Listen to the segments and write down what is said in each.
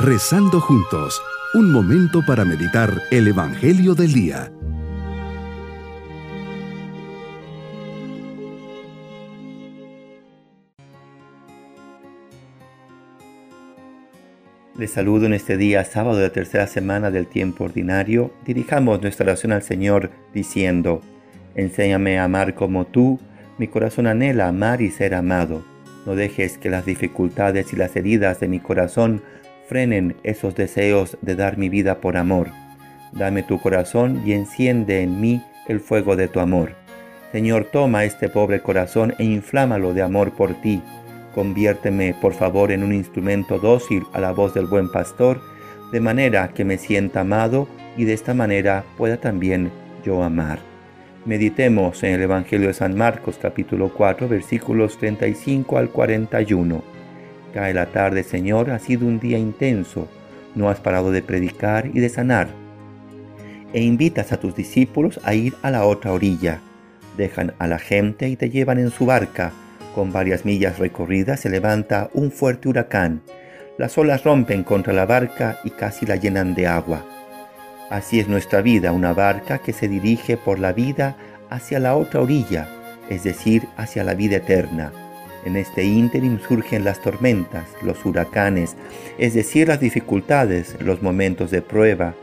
Rezando juntos, un momento para meditar el Evangelio del Día. Les saludo en este día, sábado de la tercera semana del tiempo ordinario. Dirijamos nuestra oración al Señor diciendo, Enséñame a amar como tú, mi corazón anhela amar y ser amado. No dejes que las dificultades y las heridas de mi corazón frenen esos deseos de dar mi vida por amor. Dame tu corazón y enciende en mí el fuego de tu amor. Señor, toma este pobre corazón e inflámalo de amor por ti. Conviérteme, por favor, en un instrumento dócil a la voz del buen pastor, de manera que me sienta amado y de esta manera pueda también yo amar. Meditemos en el Evangelio de San Marcos capítulo 4 versículos 35 al 41. Cae la tarde, Señor, ha sido un día intenso. No has parado de predicar y de sanar. E invitas a tus discípulos a ir a la otra orilla. Dejan a la gente y te llevan en su barca. Con varias millas recorridas se levanta un fuerte huracán. Las olas rompen contra la barca y casi la llenan de agua. Así es nuestra vida, una barca que se dirige por la vida hacia la otra orilla, es decir, hacia la vida eterna. En este ínterim surgen las tormentas, los huracanes, es decir, las dificultades, los momentos de prueba.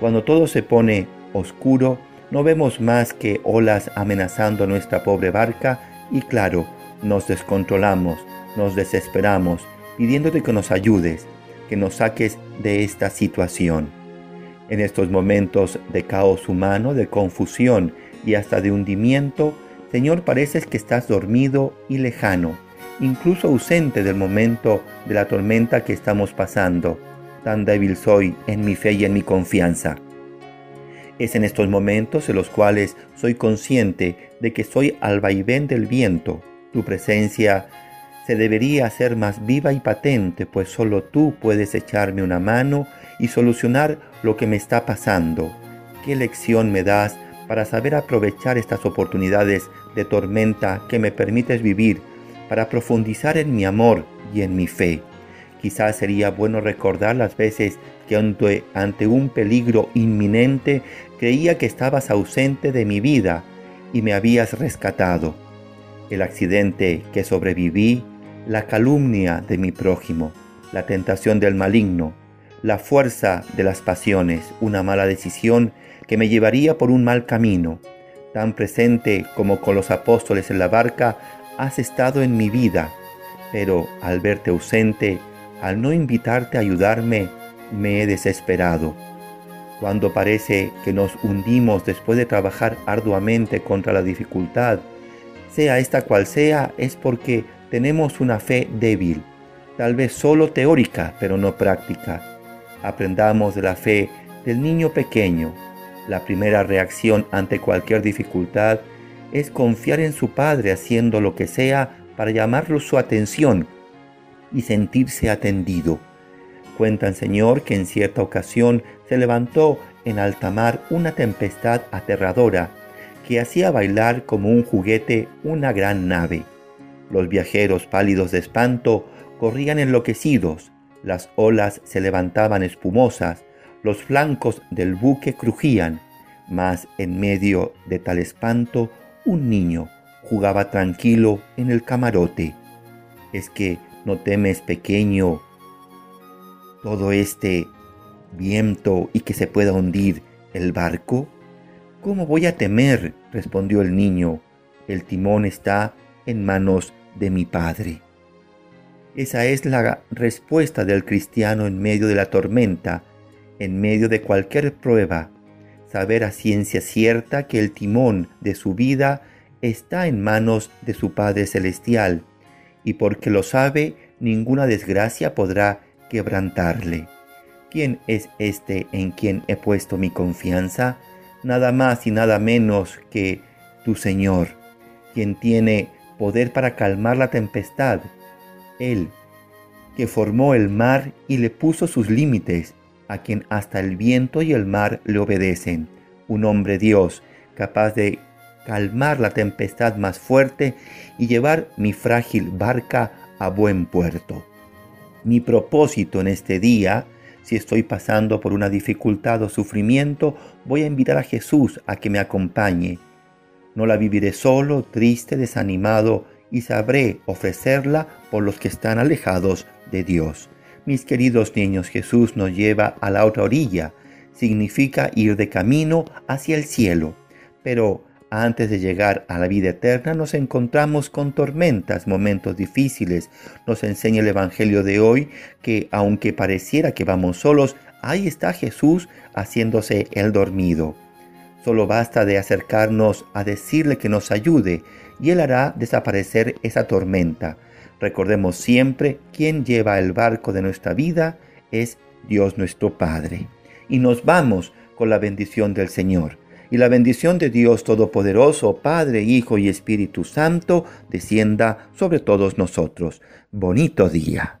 Cuando todo se pone oscuro, no vemos más que olas amenazando nuestra pobre barca y claro, nos descontrolamos, nos desesperamos, pidiéndote que nos ayudes, que nos saques de esta situación. En estos momentos de caos humano, de confusión y hasta de hundimiento, Señor, pareces que estás dormido y lejano, incluso ausente del momento de la tormenta que estamos pasando. Tan débil soy en mi fe y en mi confianza. Es en estos momentos en los cuales soy consciente de que soy al vaivén del viento. Tu presencia se debería hacer más viva y patente, pues solo tú puedes echarme una mano y solucionar lo que me está pasando. ¿Qué lección me das para saber aprovechar estas oportunidades de tormenta que me permites vivir, para profundizar en mi amor y en mi fe? Quizás sería bueno recordar las veces que ante, ante un peligro inminente creía que estabas ausente de mi vida y me habías rescatado. El accidente que sobreviví, la calumnia de mi prójimo, la tentación del maligno, la fuerza de las pasiones, una mala decisión que me llevaría por un mal camino. Tan presente como con los apóstoles en la barca, has estado en mi vida, pero al verte ausente, al no invitarte a ayudarme, me he desesperado. Cuando parece que nos hundimos después de trabajar arduamente contra la dificultad, sea esta cual sea, es porque tenemos una fe débil, tal vez solo teórica, pero no práctica aprendamos de la fe del niño pequeño. La primera reacción ante cualquier dificultad es confiar en su Padre haciendo lo que sea para llamarlo su atención y sentirse atendido. Cuentan, Señor, que en cierta ocasión se levantó en alta mar una tempestad aterradora que hacía bailar como un juguete una gran nave. Los viajeros pálidos de espanto corrían enloquecidos, las olas se levantaban espumosas, los flancos del buque crujían, mas en medio de tal espanto un niño jugaba tranquilo en el camarote. ¿Es que no temes, pequeño, todo este viento y que se pueda hundir el barco? ¿Cómo voy a temer? respondió el niño. El timón está en manos de mi padre. Esa es la respuesta del cristiano en medio de la tormenta, en medio de cualquier prueba. Saber a ciencia cierta que el timón de su vida está en manos de su Padre Celestial, y porque lo sabe, ninguna desgracia podrá quebrantarle. ¿Quién es este en quien he puesto mi confianza? Nada más y nada menos que tu Señor, quien tiene poder para calmar la tempestad, él, que formó el mar y le puso sus límites, a quien hasta el viento y el mar le obedecen, un hombre Dios, capaz de calmar la tempestad más fuerte y llevar mi frágil barca a buen puerto. Mi propósito en este día Si estoy pasando por una dificultad o sufrimiento, voy a invitar a Jesús a que me acompañe. No la viviré solo, triste, desanimado, y sabré ofrecerla por los que están alejados de Dios. Mis queridos niños, Jesús nos lleva a la otra orilla. Significa ir de camino hacia el cielo. Pero antes de llegar a la vida eterna nos encontramos con tormentas, momentos difíciles. Nos enseña el Evangelio de hoy que aunque pareciera que vamos solos, ahí está Jesús haciéndose el dormido. Solo basta de acercarnos a decirle que nos ayude y Él hará desaparecer esa tormenta. Recordemos siempre, quien lleva el barco de nuestra vida es Dios nuestro Padre. Y nos vamos con la bendición del Señor y la bendición de Dios Todopoderoso, Padre, Hijo y Espíritu Santo, descienda sobre todos nosotros. Bonito día.